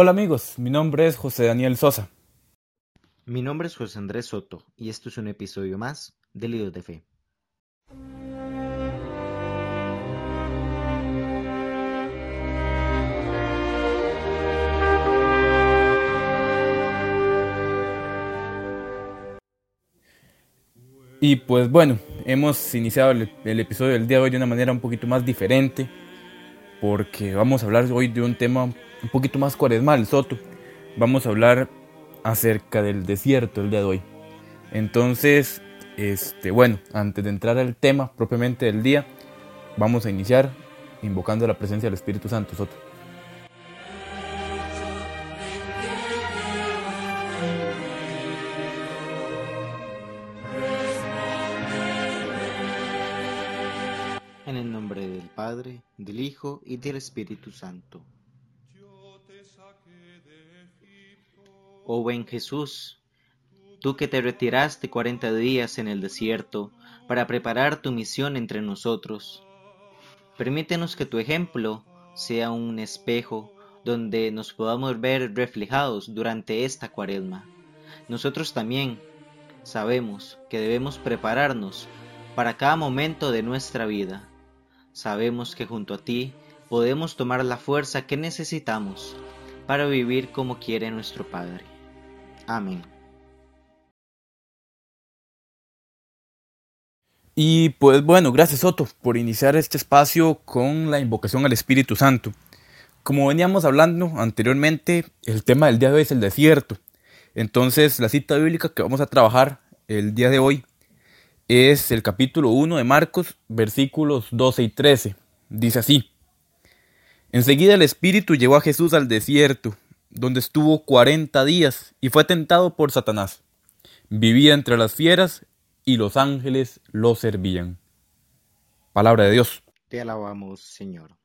Hola amigos, mi nombre es José Daniel Sosa. Mi nombre es José Andrés Soto y esto es un episodio más de Líos de Fe. Y pues bueno, hemos iniciado el, el, episodio del día de hoy de una manera un poquito más diferente, porque vamos a hablar hoy de un tema un poquito más cuaresmal, Soto. Vamos a hablar acerca del desierto el día de hoy. Entonces, este, bueno, antes de entrar al tema propiamente del día, vamos a iniciar invocando la presencia del Espíritu Santo, Soto. Y del Espíritu Santo. Oh buen Jesús, tú que te retiraste cuarenta días en el desierto para preparar tu misión entre nosotros, permítenos que tu ejemplo sea un espejo donde nos podamos ver reflejados durante esta cuaresma. Nosotros también sabemos que debemos prepararnos para cada momento de nuestra vida. Sabemos que junto a ti podemos tomar la fuerza que necesitamos para vivir como quiere nuestro Padre. Amén. Y pues bueno, gracias Soto por iniciar este espacio con la invocación al Espíritu Santo. Como veníamos hablando anteriormente, el tema del día de hoy es el desierto. Entonces la cita bíblica que vamos a trabajar el día de hoy es el capítulo 1 de Marcos, versículos 12 y 13. Dice así. Enseguida el Espíritu llevó a Jesús al desierto, donde estuvo cuarenta días y fue tentado por Satanás. Vivía entre las fieras y los ángeles lo servían. Palabra de Dios. Te alabamos, Señor.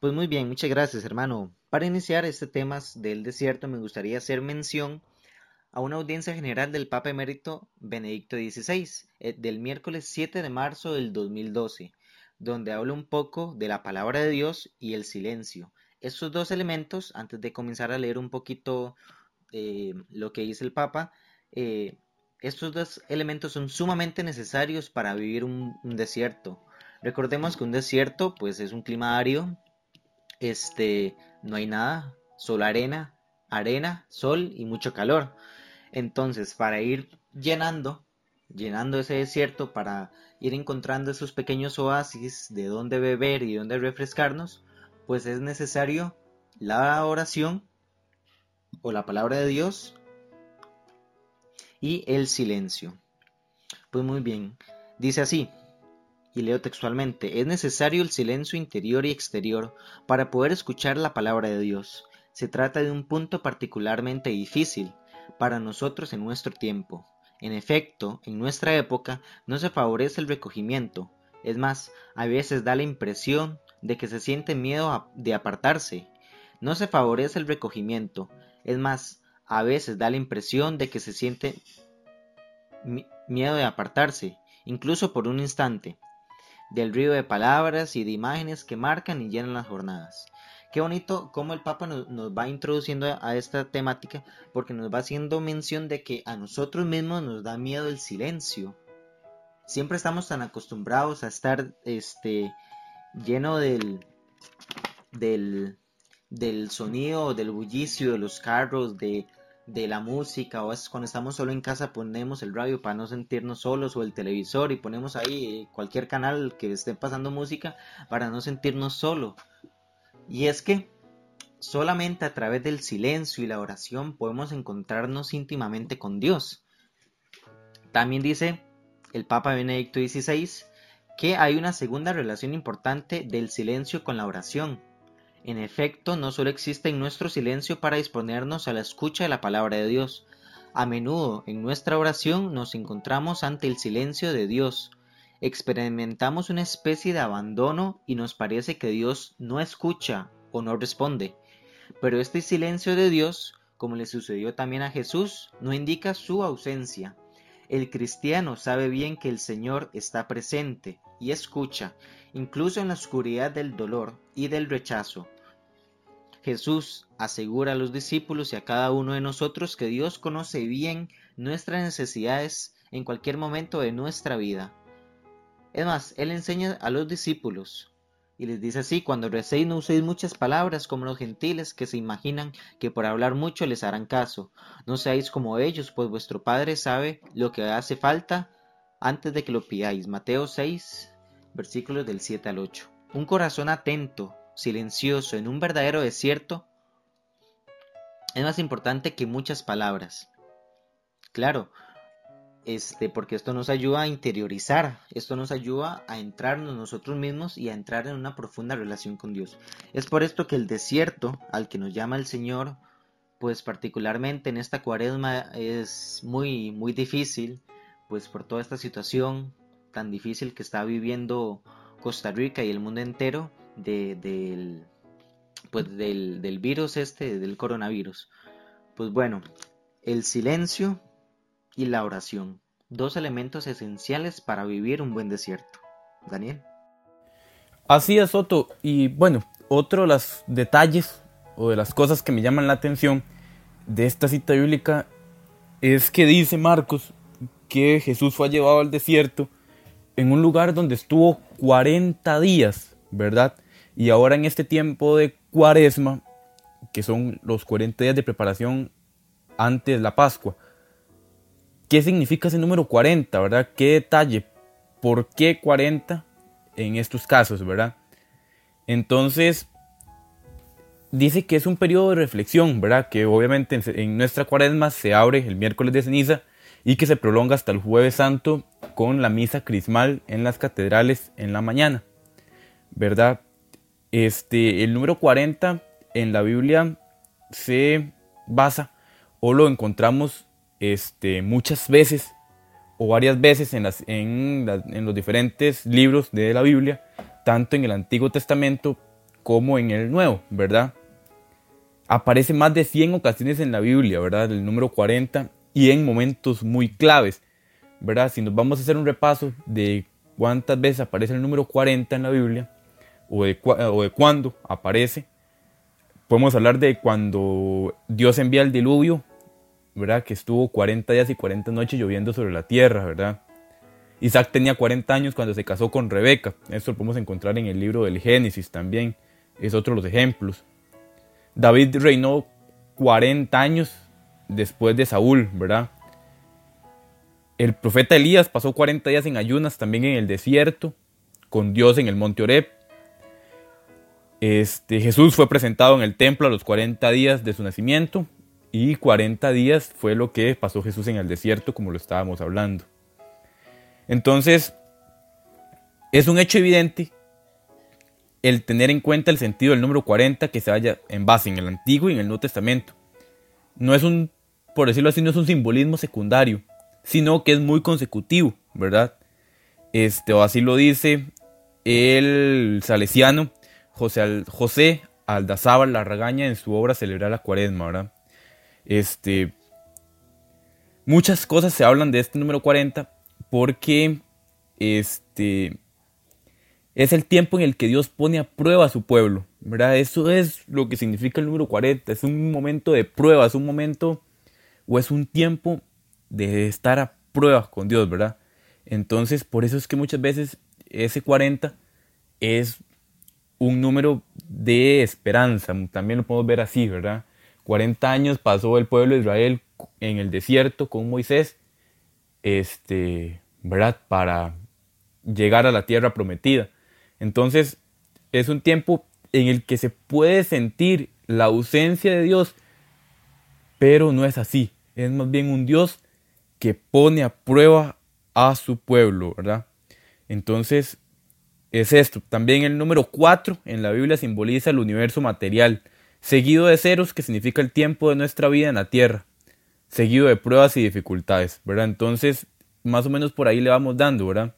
Pues muy bien, muchas gracias, hermano. Para iniciar este tema del desierto, me gustaría hacer mención a una audiencia general del Papa Emérito Benedicto XVI, eh, del miércoles 7 de marzo del 2012, donde habla un poco de la palabra de Dios y el silencio. Estos dos elementos, antes de comenzar a leer un poquito eh, lo que dice el Papa, eh, estos dos elementos son sumamente necesarios para vivir un, un, desierto. Recordemos que un desierto, pues, es un clima árido, este, no hay nada, solo arena, arena, sol y mucho calor. Entonces, para ir llenando, llenando ese desierto, para ir encontrando esos pequeños oasis de dónde beber y dónde refrescarnos, pues es necesario la oración o la palabra de Dios y el silencio. Pues muy bien, dice así, y leo textualmente, es necesario el silencio interior y exterior para poder escuchar la palabra de Dios. Se trata de un punto particularmente difícil para nosotros en nuestro tiempo. En efecto, en nuestra época no se favorece el recogimiento. Es más, a veces da la impresión de que se siente miedo de apartarse. No se favorece el recogimiento. Es más, a veces da la impresión de que se siente miedo de apartarse, incluso por un instante, del río de palabras y de imágenes que marcan y llenan las jornadas. Qué bonito cómo el Papa nos, va introduciendo a esta temática porque nos va haciendo mención de que a nosotros mismos nos da miedo el silencio. Siempre estamos tan acostumbrados a estar este, lleno del, del, del sonido, del bullicio de los carros, de, de la música, o es cuando estamos solo en casa ponemos el radio para no sentirnos solos o el televisor y ponemos ahí cualquier canal que esté pasando música para no sentirnos solos. Y es que solamente a través del silencio y la oración podemos encontrarnos íntimamente con Dios. También dice el Papa Benedicto XVI que hay una segunda relación importante del silencio con la oración. En efecto, no solo existe en nuestro silencio para disponernos a la escucha de la palabra de Dios, a menudo en nuestra oración nos encontramos ante el silencio de Dios, experimentamos una especie de abandono y nos parece que Dios no escucha o no responde. Pero este silencio de Dios, como le sucedió también a Jesús, no indica su ausencia. El cristiano sabe bien que el Señor está presente y escucha, incluso en la oscuridad del dolor y del rechazo. Jesús asegura a los discípulos y a cada uno de nosotros que Dios conoce bien nuestras necesidades en cualquier momento de nuestra vida. Es más, Él enseña a los discípulos y les dice así, cuando recéis no uséis muchas palabras como los gentiles que se imaginan que por hablar mucho les harán caso. No seáis como ellos, pues vuestro Padre sabe lo que hace falta antes de que lo pidáis. Mateo 6, versículos del 7 al 8. Un corazón atento, silencioso, en un verdadero desierto, es más importante que muchas palabras. Claro, este, porque esto nos ayuda a interiorizar, esto nos ayuda a entrarnos nosotros mismos y a entrar en una profunda relación con Dios. Es por esto que el desierto al que nos llama el Señor, pues particularmente en esta cuaresma es muy, muy difícil, pues por toda esta situación tan difícil que está viviendo Costa Rica y el mundo entero de, pues del, del virus este, del coronavirus. Pues bueno, el silencio y la oración, dos elementos esenciales para vivir un buen desierto. Daniel. Así es, Soto. Y bueno, otro de los detalles o de las cosas que me llaman la atención de esta cita bíblica es que dice Marcos que Jesús fue llevado al desierto en un lugar donde estuvo 40 días, ¿verdad? Y ahora en este tiempo de cuaresma, que son los 40 días de preparación antes de la Pascua, ¿Qué significa ese número 40, verdad? ¿Qué detalle? ¿Por qué 40 en estos casos, verdad? Entonces, dice que es un periodo de reflexión, ¿verdad? Que obviamente en, nuestra cuaresma se abre el miércoles de ceniza y que se prolonga hasta el jueves santo con la misa crismal en las catedrales en la mañana, ¿verdad? Este, el número 40 en la Biblia se basa o lo encontramos este, muchas veces o varias veces en, los diferentes libros de la Biblia, tanto en el Antiguo Testamento como en el Nuevo, ¿verdad? Aparece más de 100 ocasiones en la Biblia, ¿verdad? El número 40 y en momentos muy claves, ¿verdad? Si nos vamos a hacer un repaso de cuántas veces aparece el número 40 en la Biblia o o de cuándo aparece, podemos hablar de cuando Dios envía el diluvio ¿verdad? Que estuvo 40 días y 40 noches lloviendo sobre la tierra, ¿verdad? Isaac tenía 40 años cuando se casó con Rebeca. Esto lo podemos encontrar en el libro del Génesis también. Es otro de los ejemplos. David reinó 40 años después de Saúl, ¿verdad? El profeta Elías pasó 40 días en ayunas también en el desierto, con Dios en el monte Oreb. Este, Jesús fue presentado en el templo a los 40 días de su nacimiento y 40 días fue lo que pasó Jesús en el desierto, como lo estábamos hablando. Entonces, es un hecho evidente el tener en cuenta el sentido del número 40 que se haya en base en el Antiguo y en el Nuevo Testamento. No es un, por decirlo así, no es un simbolismo secundario, sino que es muy consecutivo, ¿verdad? Este, o así lo dice el salesiano José, José Aldazábal Larragaña en su obra Celebrar la Cuaresma, ¿verdad? Este, muchas cosas se hablan de este número 40 porque este, es el tiempo en el que Dios pone a prueba a su pueblo. ¿verdad? Eso es lo que significa el número 40. Es un momento de prueba, es un momento o es un tiempo de estar a prueba con Dios, ¿verdad? Entonces, por eso es que muchas veces ese 40 es un número de esperanza. También lo podemos ver así, ¿verdad? 40 años pasó el pueblo de Israel en el desierto con Moisés, este, ¿verdad? Para llegar a la tierra prometida. Entonces, es un tiempo en el que se puede sentir la ausencia de Dios, pero no es así. Es más bien un Dios que pone a prueba a su pueblo, ¿verdad? Entonces, es esto. También el número 4 en la Biblia simboliza el universo material seguido de ceros, que significa el tiempo de nuestra vida en la tierra, seguido de pruebas y dificultades, ¿verdad? Entonces, más o menos por ahí le vamos dando, ¿verdad?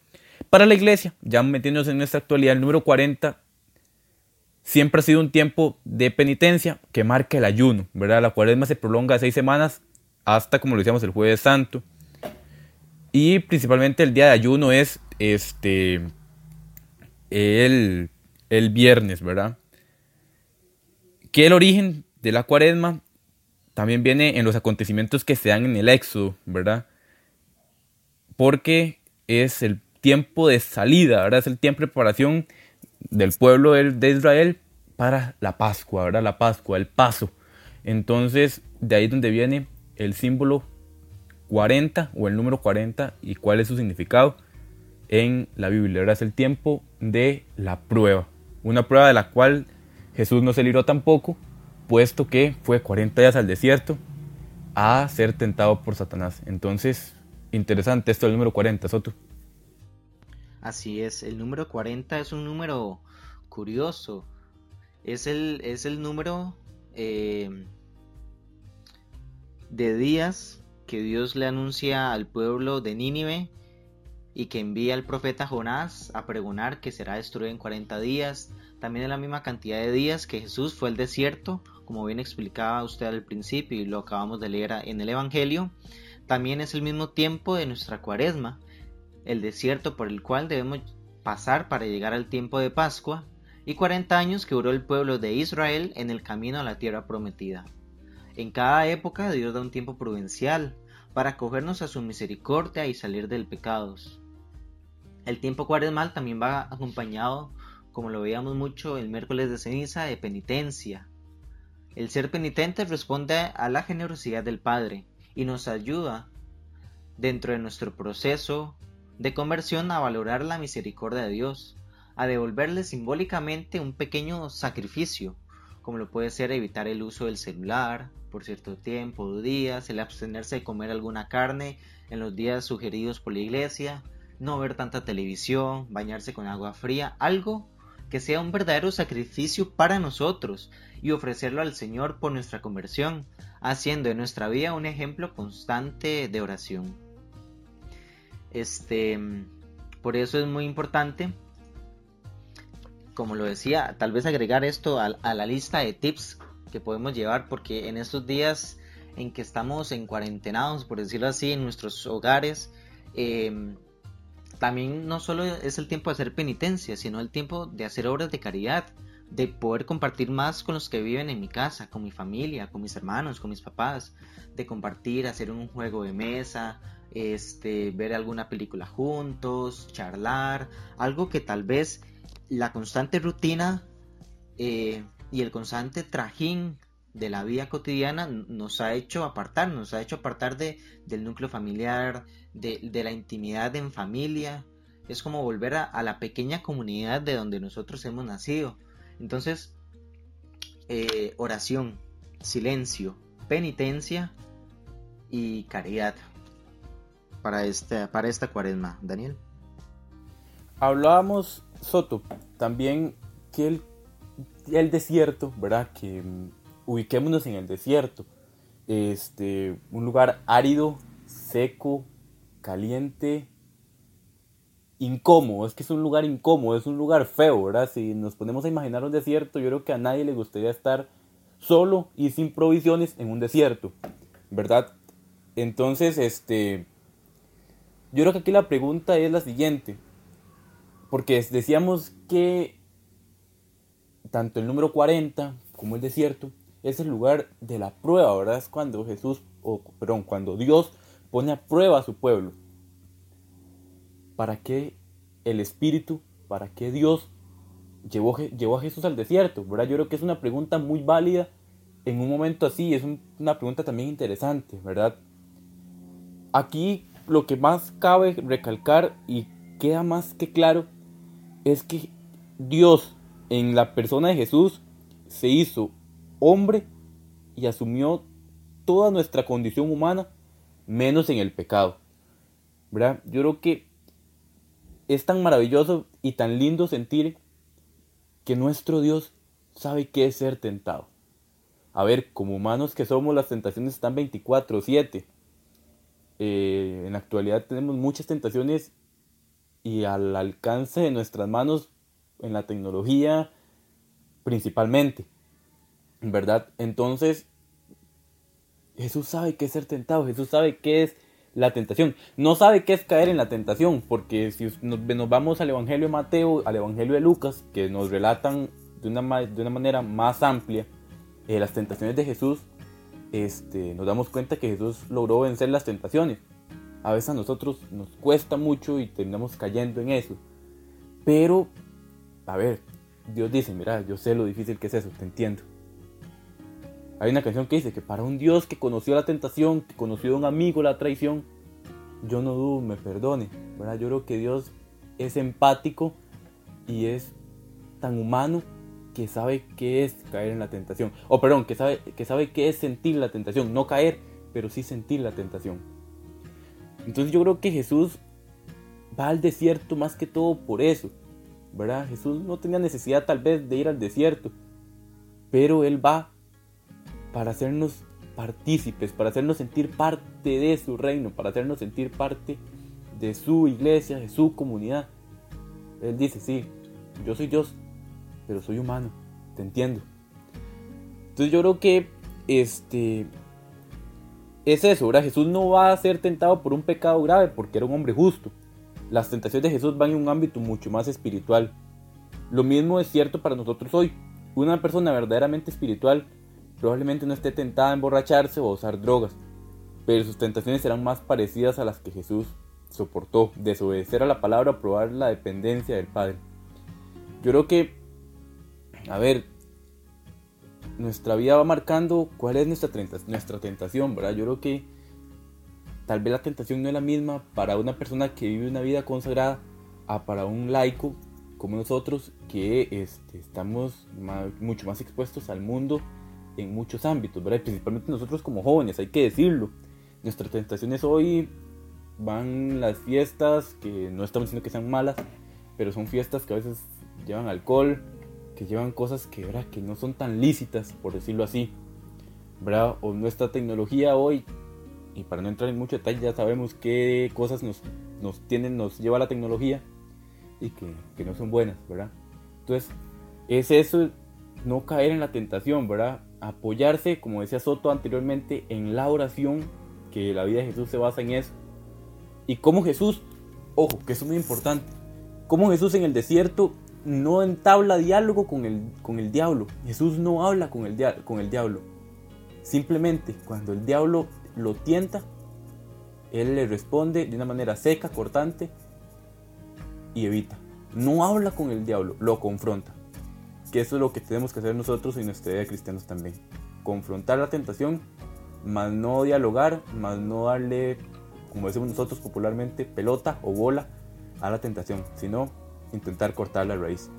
Para la iglesia, ya metiéndonos en nuestra actualidad, el número 40 siempre ha sido un tiempo de penitencia que marca el ayuno, ¿verdad? La cuaresma se prolonga seis semanas hasta, como lo decíamos, el jueves santo. Y principalmente el día de ayuno es este el, el viernes, ¿verdad? Que el origen de la cuaresma también viene en los acontecimientos que se dan en el Éxodo, ¿verdad? Porque es el tiempo de salida, ¿verdad? Es el tiempo de preparación del pueblo de Israel para la Pascua, ¿verdad? La Pascua, el paso. Entonces, de ahí es donde viene el símbolo 40 o el número 40 y cuál es su significado en la Biblia. Ahora es el tiempo de la prueba. Una prueba de la cual Jesús no se libró tampoco, puesto que fue 40 días al desierto a ser tentado por Satanás. Entonces, interesante esto del número 40, Soto. Así es, el número 40 es un número curioso. Es el, es el número eh, de días que Dios le anuncia al pueblo de Nínive y que envía al profeta Jonás a pregonar que será destruido en 40 días. También es la misma cantidad de días que Jesús fue al desierto, como bien explicaba usted al principio y lo acabamos de leer en el Evangelio. También es el mismo tiempo de nuestra cuaresma, el desierto por el cual debemos pasar para llegar al tiempo de Pascua, y 40 años que duró el pueblo de Israel en el camino a la tierra prometida. En cada época Dios da un tiempo prudencial para acogernos a su misericordia y salir del pecados. El tiempo cuaresmal también va acompañado, como lo veíamos mucho el miércoles de ceniza, de penitencia. El ser penitente responde a la generosidad del Padre y nos ayuda dentro de nuestro proceso de conversión a valorar la misericordia de Dios, a devolverle simbólicamente un pequeño sacrificio, como lo puede ser evitar el uso del celular, por cierto tiempo días, el abstenerse de comer alguna carne en los días sugeridos por la iglesia, no ver tanta televisión, bañarse con agua fría, algo que sea un verdadero sacrificio para nosotros y ofrecerlo al Señor por nuestra conversión, haciendo de nuestra vida un ejemplo constante de oración. Este, por eso es muy importante, como lo decía, tal vez agregar esto a, la lista de tips que podemos llevar porque en estos días en que estamos en cuarentenados, por decirlo así, en nuestros hogares, em, también no solo es el tiempo de hacer penitencia, sino el tiempo de hacer obras de caridad, de poder compartir más con los que viven en mi casa, con mi familia, con mis hermanos, con mis papás, de compartir, hacer un juego de mesa, este, ver alguna película juntos, charlar, algo que tal vez la constante rutina eh, y el constante trajín de la vida cotidiana nos ha hecho apartar, nos ha hecho apartar de, del núcleo familiar, de, la intimidad en familia. Es como volver a, la pequeña comunidad de donde nosotros hemos nacido. Entonces, eh, oración, silencio, penitencia y caridad para, este, para esta cuaresma. Daniel. Hablábamos, Soto, también que el el desierto, ¿verdad? Que mm, ubiquémonos en el desierto. Este, un lugar árido, seco, caliente, incómodo. Es que es un lugar incómodo, es un lugar feo, ¿verdad? Si nos ponemos a imaginar un desierto, yo creo que a nadie le gustaría estar solo y sin provisiones en un desierto, ¿verdad? Entonces, este, yo creo que aquí la pregunta es la siguiente, porque decíamos que tanto el número 40 como el desierto es el lugar de la prueba, ¿verdad? Es cuando Jesús, o perdón, cuando Dios pone a prueba a su pueblo. ¿Para qué el Espíritu, para qué Dios llevó, llevó a Jesús al desierto? ¿verdad? Yo creo que es una pregunta muy válida en un momento así, es una pregunta también interesante, ¿verdad? Aquí lo que más cabe recalcar y queda más que claro es que Dios en la persona de Jesús se hizo hombre y asumió toda nuestra condición humana, menos en el pecado. ¿Verdad? Yo creo que es tan maravilloso y tan lindo sentir que nuestro Dios sabe qué es ser tentado. A ver, como humanos que somos, las tentaciones están 24/7. Eh, en la actualidad tenemos muchas tentaciones y al alcance de nuestras manos en la tecnología principalmente, ¿verdad? Entonces, Jesús sabe qué es ser tentado, Jesús sabe qué es la tentación. No sabe qué es caer en la tentación, porque si nos, vamos al Evangelio de Mateo, al Evangelio de Lucas, que nos relatan de una, de una manera más amplia eh, las tentaciones de Jesús, este, nos damos cuenta que Jesús logró vencer las tentaciones. A veces a nosotros nos cuesta mucho y terminamos cayendo en eso. Pero, a ver, Dios dice, mira, yo sé lo difícil que es eso, te entiendo. Hay una canción que dice que para un Dios que conoció la tentación, que conoció a un amigo la traición, yo no dudo, me perdone. ¿verdad? Yo creo que Dios es empático y es tan humano que sabe qué es caer en la tentación. O perdón, que sabe, que sabe qué es sentir la tentación. No caer, pero sí sentir la tentación. Entonces yo creo que Jesús va al desierto más que todo por eso. ¿Verdad? Jesús no tenía necesidad tal vez de ir al desierto. Pero Él va para hacernos partícipes, para hacernos sentir parte de su reino, para hacernos sentir parte de su iglesia, de su comunidad. Él dice, sí, yo soy Dios, pero soy humano, te entiendo. Entonces yo creo que este es eso, ¿verdad? Jesús no va a ser tentado por un pecado grave porque era un hombre justo. Las tentaciones de Jesús van en un ámbito mucho más espiritual. Lo mismo es cierto para nosotros hoy. Una persona verdaderamente espiritual probablemente no esté tentada a emborracharse o a usar drogas, pero sus tentaciones serán más parecidas a las que Jesús soportó, desobedecer a la palabra, probar la dependencia del Padre. Yo creo que, a ver, nuestra vida va marcando cuál es nuestra, nuestra tentación, ¿verdad? Yo creo que tal vez la tentación no es la misma para una persona que vive una vida consagrada a para un laico como nosotros que este, estamos mucho más expuestos al mundo en muchos ámbitos, ¿verdad? Principalmente nosotros como jóvenes, hay que decirlo. Nuestras tentaciones hoy van las fiestas, que no estamos diciendo que sean malas, pero son fiestas que a veces llevan alcohol, que llevan cosas que, ¿verdad? que no son tan lícitas, por decirlo así. ¿verdad? O nuestra tecnología hoy, y para no entrar en mucho detalle, ya sabemos qué cosas nos, nos, tienen, nos lleva la tecnología y que, que no son buenas, ¿verdad? Entonces, es eso, no caer en la tentación, ¿verdad? Apoyarse, como decía Soto anteriormente, en la oración, que la vida de Jesús se basa en eso. Y como Jesús, ojo, que es muy importante, como Jesús en el desierto no entabla diálogo con el, con el diablo. Jesús no habla con el, con el diablo. Simplemente cuando el diablo lo tienta, él le responde de una manera seca, cortante y evita. No habla con el diablo, lo confronta que eso es lo que tenemos que hacer nosotros en nuestra vida de cristianos también. Confrontar la tentación, más no dialogar, más no darle, como decimos nosotros popularmente, pelota o bola a la tentación, sino intentar cortar la raíz.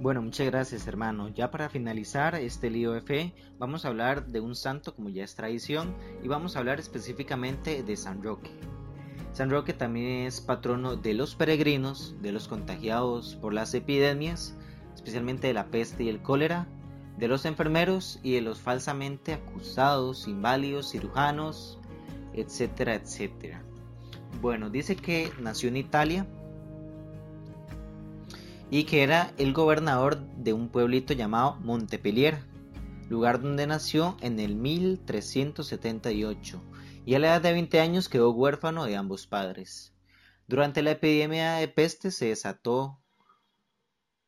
Bueno, muchas gracias hermano. Ya para finalizar este lío de fe, vamos a hablar de un santo como ya es tradición y vamos a hablar específicamente de San Roque. San Roque también es patrono de los peregrinos, de los contagiados por las epidemias, especialmente de la peste y el cólera, de los enfermeros y de los falsamente acusados, inválidos, cirujanos, etcétera, etcétera. Bueno, dice que nació en Italia y que era el gobernador de un pueblito llamado Montpellier, lugar donde nació en el 1378 y a la edad de 20 años quedó huérfano de ambos padres. Durante la epidemia de peste se desató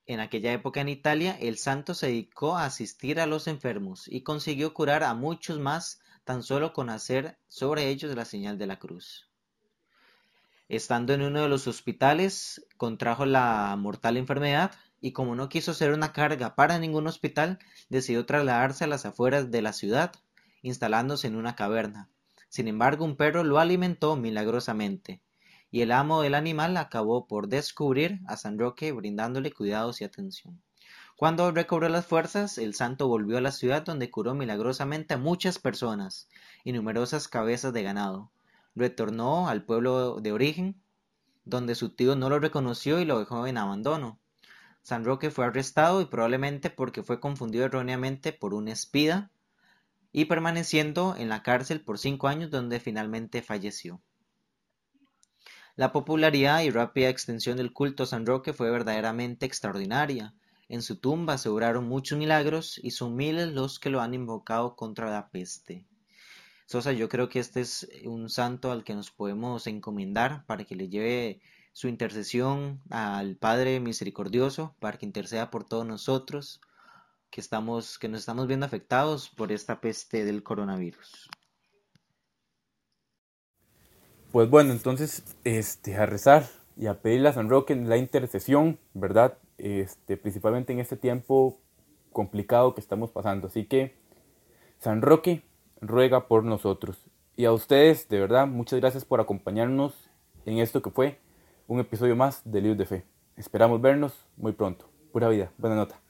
en aquella época en Italia, el santo se dedicó a asistir a los enfermos y consiguió curar a muchos más tan solo con hacer sobre ellos la señal de la cruz. Estando en uno de los hospitales, contrajo la mortal enfermedad y como no quiso ser una carga para ningún hospital, decidió trasladarse a las afueras de la ciudad, instalándose en una caverna. Sin embargo, un perro lo alimentó milagrosamente, y el amo del animal acabó por descubrir a San Roque brindándole cuidados y atención. Cuando recobró las fuerzas, el santo volvió a la ciudad donde curó milagrosamente a muchas personas y numerosas cabezas de ganado. Retornó al pueblo de origen, donde su tío no lo reconoció y lo dejó en abandono. San Roque fue arrestado y probablemente porque fue confundido erróneamente por un espía y permaneciendo en la cárcel por cinco años donde finalmente falleció. La popularidad y rápida extensión del culto a San Roque fue verdaderamente extraordinaria. En su tumba se obraron muchos milagros y son miles los que lo han invocado contra la peste. Sosa, yo creo que este es un santo al que nos podemos encomendar para que le lleve su intercesión al Padre Misericordioso, para que interceda por todos nosotros, que, estamos, que nos estamos viendo afectados por esta peste del coronavirus. Pues bueno, entonces este, a rezar y a pedirle a San Roque la intercesión, ¿verdad? Este, principalmente en este tiempo complicado que estamos pasando. Así que, San Roque ruega por nosotros. Y a ustedes, de verdad, muchas gracias por acompañarnos en esto que fue un episodio más de Libros de Fe. Esperamos vernos muy pronto. Pura vida. Buena nota.